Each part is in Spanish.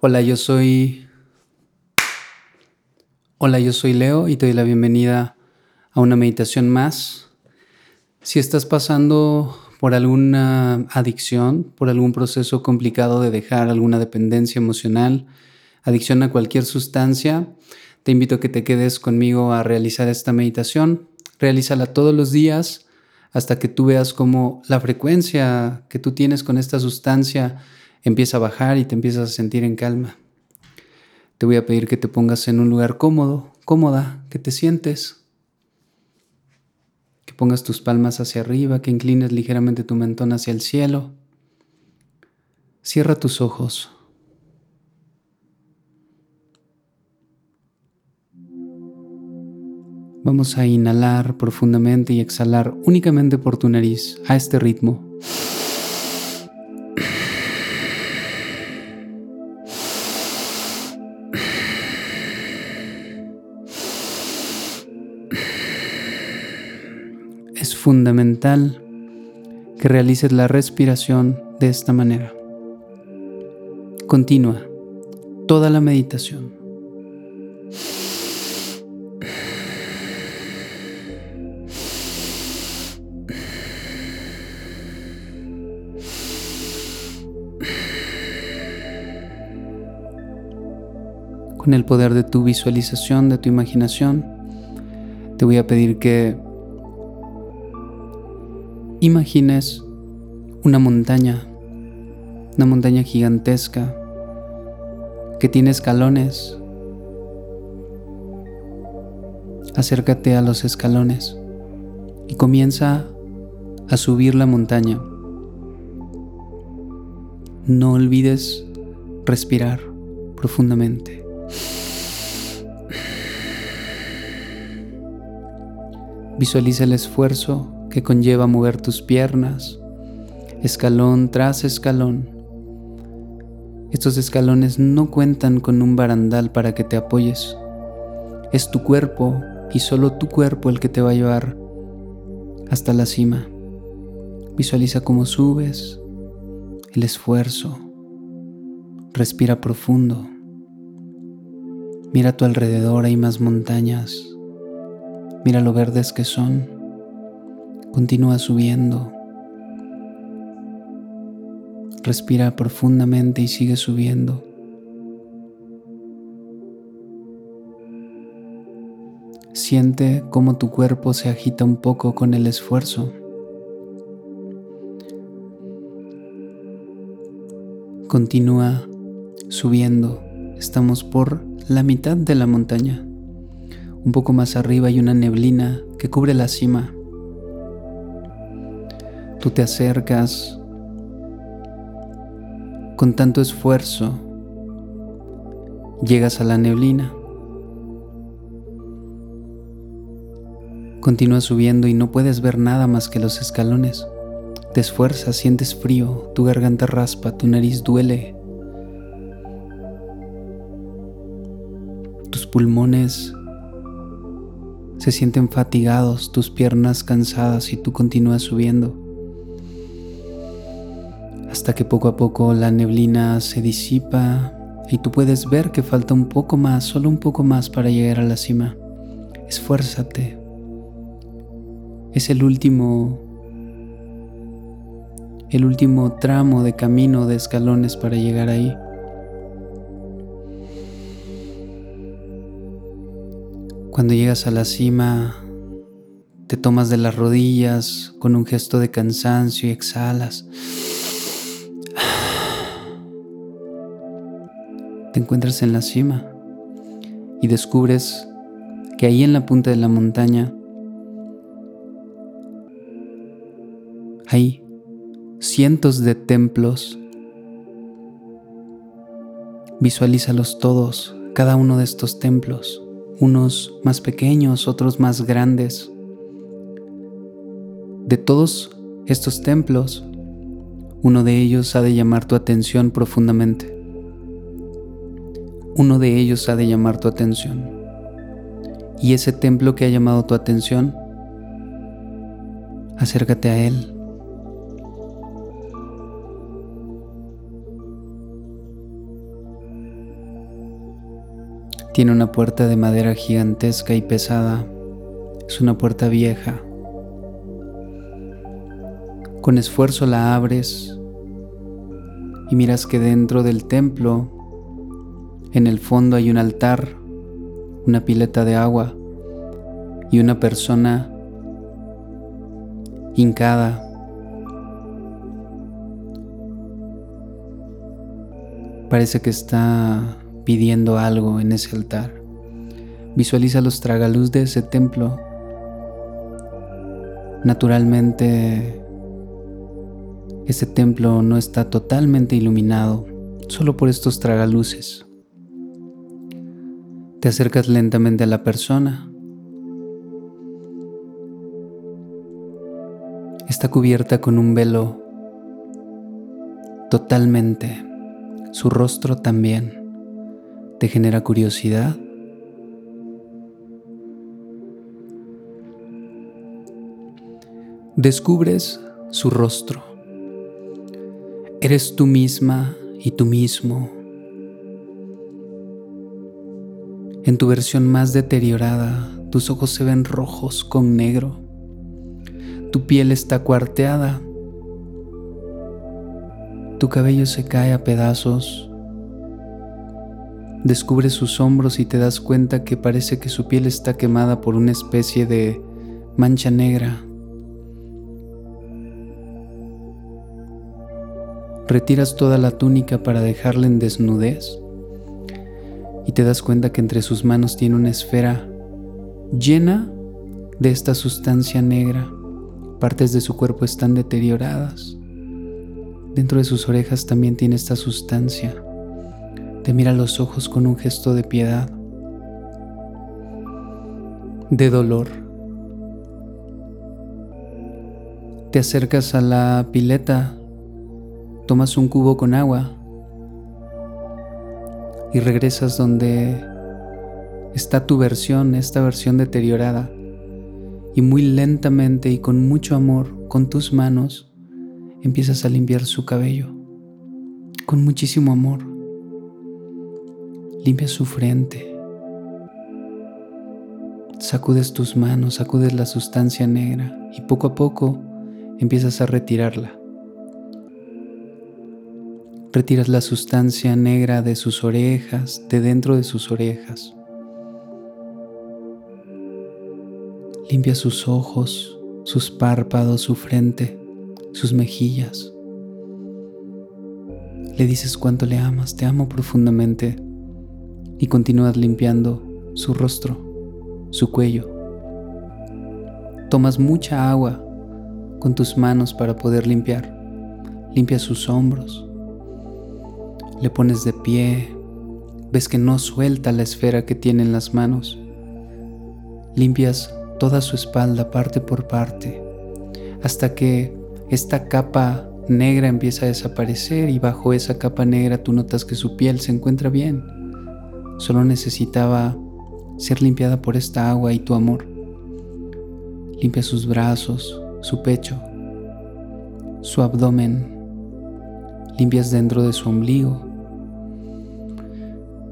Hola, yo soy. Hola, yo soy Leo y te doy la bienvenida a una meditación más. Si estás pasando por alguna adicción, por algún proceso complicado de dejar alguna dependencia emocional, adicción a cualquier sustancia, te invito a que te quedes conmigo a realizar esta meditación. Realízala todos los días hasta que tú veas cómo la frecuencia que tú tienes con esta sustancia empieza a bajar y te empiezas a sentir en calma. Te voy a pedir que te pongas en un lugar cómodo, cómoda, que te sientes, que pongas tus palmas hacia arriba, que inclines ligeramente tu mentón hacia el cielo. Cierra tus ojos. Vamos a inhalar profundamente y exhalar únicamente por tu nariz a este ritmo. Fundamental que realices la respiración de esta manera. Continúa toda la meditación. Con el poder de tu visualización, de tu imaginación, te voy a pedir que imagines una montaña, una montaña gigantesca que tiene escalones. Acércate a los escalones y comienza a subir la montaña. No olvides respirar profundamente. Visualiza el esfuerzo que conlleva mover tus piernas, escalón tras escalón. Estos escalones no cuentan con un barandal para que te apoyes. Es tu cuerpo y solo tu cuerpo el que te va a llevar hasta la cima. Visualiza cómo subes, el esfuerzo. Respira profundo. Mira a tu alrededor, hay más montañas. Mira lo verdes que son. Continúa subiendo. Respira profundamente y sigue subiendo. Siente cómo tu cuerpo se agita un poco con el esfuerzo. Continúa subiendo. Estamos por la mitad de la montaña. Un poco más arriba hay una neblina que cubre la cima. Tú te acercas con tanto esfuerzo, llegas a la neblina. Continúas subiendo y no puedes ver nada más que los escalones. Te esfuerzas, sientes frío, tu garganta raspa, tu nariz duele. Tus pulmones se sienten fatigados, tus piernas cansadas y tú continúas subiendo hasta que poco a poco la neblina se disipa y tú puedes ver que falta un poco más, solo un poco más para llegar a la cima. Esfuérzate. Es el último el último tramo de camino de escalones para llegar ahí. Cuando llegas a la cima, te tomas de las rodillas con un gesto de cansancio y exhalas. Te encuentras en la cima y descubres que ahí en la punta de la montaña hay cientos de templos. Visualízalos todos, cada uno de estos templos, unos más pequeños, otros más grandes. De todos estos templos, uno de ellos ha de llamar tu atención profundamente uno de ellos ha de llamar tu atención. Y ese templo que ha llamado tu atención, acércate a él. Tiene una puerta de madera gigantesca y pesada. Es una puerta vieja. Con esfuerzo la abres y miras que dentro del templo, en el fondo hay un altar, una pileta de agua y una persona hincada. Parece que está pidiendo algo en ese altar. Visualiza los tragaluz de ese templo. Naturalmente, ese templo no está totalmente iluminado, solo por estos tragaluces. Te acercas lentamente a la persona. Está cubierta con un velo totalmente. Su rostro también. ¿Te genera curiosidad? Descubres su rostro. Eres tú misma y tú mismo. En tu versión más deteriorada, tus ojos se ven rojos con negro. Tu piel está cuarteada. Tu cabello se cae a pedazos Descubres sus hombros y te das cuenta que parece que su piel está quemada por una especie de mancha negra. Retiras toda la túnica para dejarla en desnudez y te das cuenta que entre sus manos tiene una esfera llena de esta sustancia negra. Partes de su cuerpo están deterioradas. Dentro de sus orejas también tiene esta sustancia te mira a los ojos con un gesto de piedad, de dolor. Te acercas a la pileta, tomas un cubo con agua y regresas donde está tu versión, esta versión deteriorada. Y muy lentamente y con mucho amor, con tus manos, empiezas a limpiar su cabello, con muchísimo amor. Limpia su frente. Sacudes tus manos, sacudes la sustancia negra y poco a poco empiezas a retirarla. Retiras la sustancia negra de sus orejas, de dentro de sus orejas. Limpia sus ojos, sus párpados, su frente, sus mejillas. Le dices cuánto le amas, te amo profundamente y continúas limpiando su rostro, su cuello. Tomas mucha agua con tus manos para poder limpiar. Limpias sus hombros. Le pones de pie. Ves que no suelta la esfera que tiene en las manos. Limpias toda su espalda parte por parte hasta que esta capa negra empieza a desaparecer y bajo esa capa negra tú notas que su piel se encuentra bien Solo necesitaba ser limpiada por esta agua y tu amor. Limpia sus brazos, su pecho, su abdomen. Limpias dentro de su ombligo,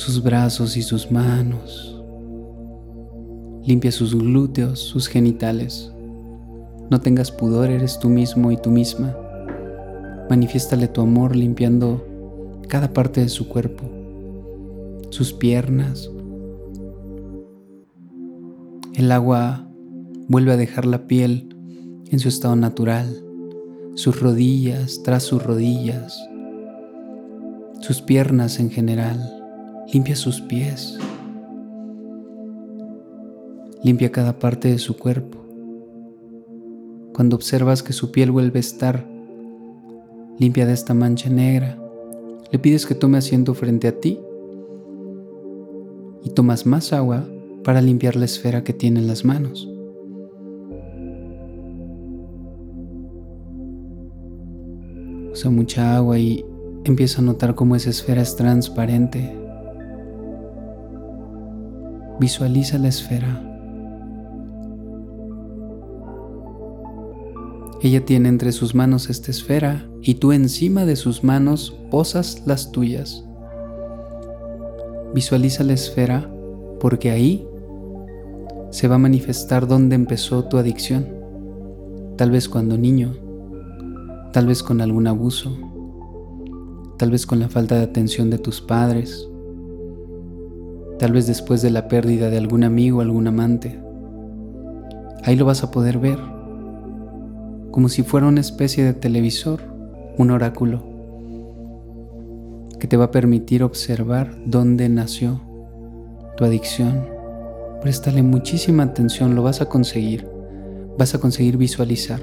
sus brazos y sus manos. Limpia sus glúteos, sus genitales. No tengas pudor, eres tú mismo y tú misma. Manifiéstale tu amor limpiando cada parte de su cuerpo sus piernas. El agua vuelve a dejar la piel en su estado natural, sus rodillas tras sus rodillas, sus piernas en general. Limpia sus pies. Limpia cada parte de su cuerpo. Cuando observas que su piel vuelve a estar limpia de esta mancha negra, le pides que tome asiento frente a ti y tomas más agua para limpiar la esfera que tiene en las manos. Usa mucha agua y empieza a notar cómo esa esfera es transparente. Visualiza la esfera. Ella tiene entre sus manos esta esfera y tú encima de sus manos posas las tuyas. Visualiza la esfera porque ahí se va a manifestar dónde empezó tu adicción, tal vez cuando niño, tal vez con algún abuso, tal vez con la falta de atención de tus padres, tal vez después de la pérdida de algún amigo algún amante. Ahí lo vas a poder ver, como si fuera una especie de televisor, un oráculo, que te va a permitir observar dónde nació tu adicción. Préstale muchísima atención, lo vas a conseguir, vas a conseguir visualizar.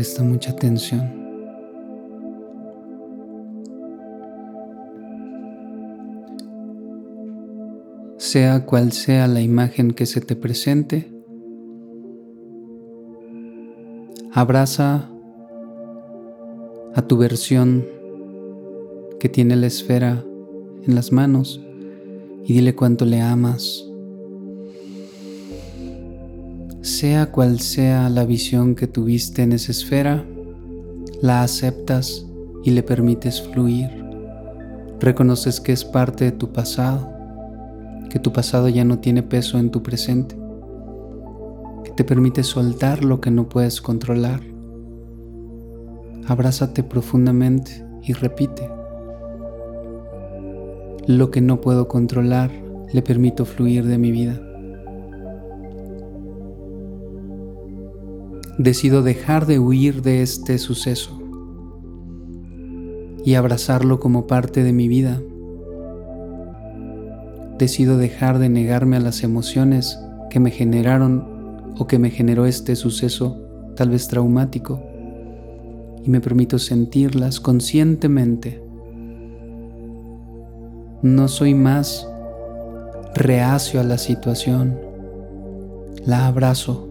Presta mucha atención. Sea cual sea la imagen que se te presente, abraza a tu versión que tiene la esfera en las manos y dile cuánto le amas sea cual sea la visión que tuviste en esa esfera, la aceptas y le permites fluir. Reconoces que es parte de tu pasado, que tu pasado ya no tiene peso en tu presente, que te permite soltar lo que no puedes controlar. Abrázate profundamente y repite. Lo que no puedo controlar, le permito fluir de mi vida. Decido dejar de huir de este suceso y abrazarlo como parte de mi vida. Decido dejar de negarme a las emociones que me generaron o que me generó este suceso tal vez traumático y me permito sentirlas conscientemente. No soy más reacio a la situación, la abrazo,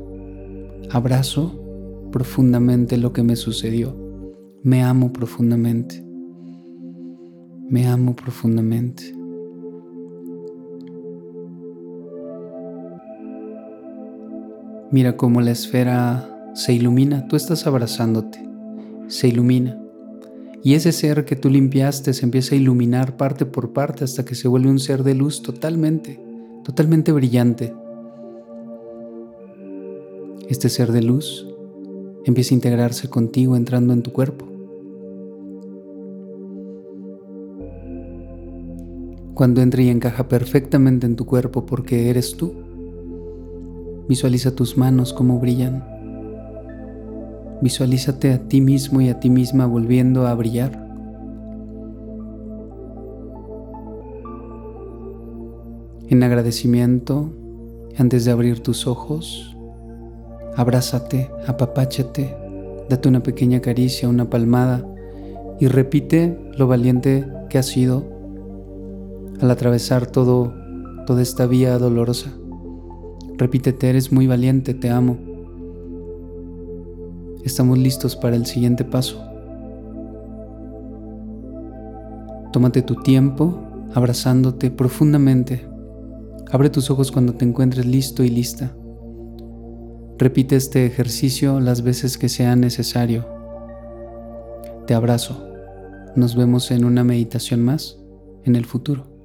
abrazo profundamente lo que me sucedió. Me amo profundamente. Me amo profundamente. Mira cómo la esfera se ilumina, tú estás abrazándote, se ilumina. Y ese ser que tú limpiaste se empieza a iluminar parte por parte hasta que se vuelve un ser de luz totalmente, totalmente brillante. Este ser de luz empieza a integrarse contigo entrando en tu cuerpo. Cuando entre y encaja perfectamente en tu cuerpo porque eres tú, visualiza tus manos como brillan. Visualízate a ti mismo y a ti misma volviendo a brillar. En agradecimiento, antes de abrir tus ojos, abrázate, apapáchate, date una pequeña caricia, una palmada y repite lo valiente que has sido al atravesar todo, toda esta vía dolorosa. Repítete, eres muy valiente, te amo. Estamos listos para el siguiente paso. Tómate tu tiempo abrazándote profundamente. Abre tus ojos cuando te encuentres listo y lista. Repite este ejercicio las veces que sea necesario. Te abrazo. Nos vemos en una meditación más en el futuro.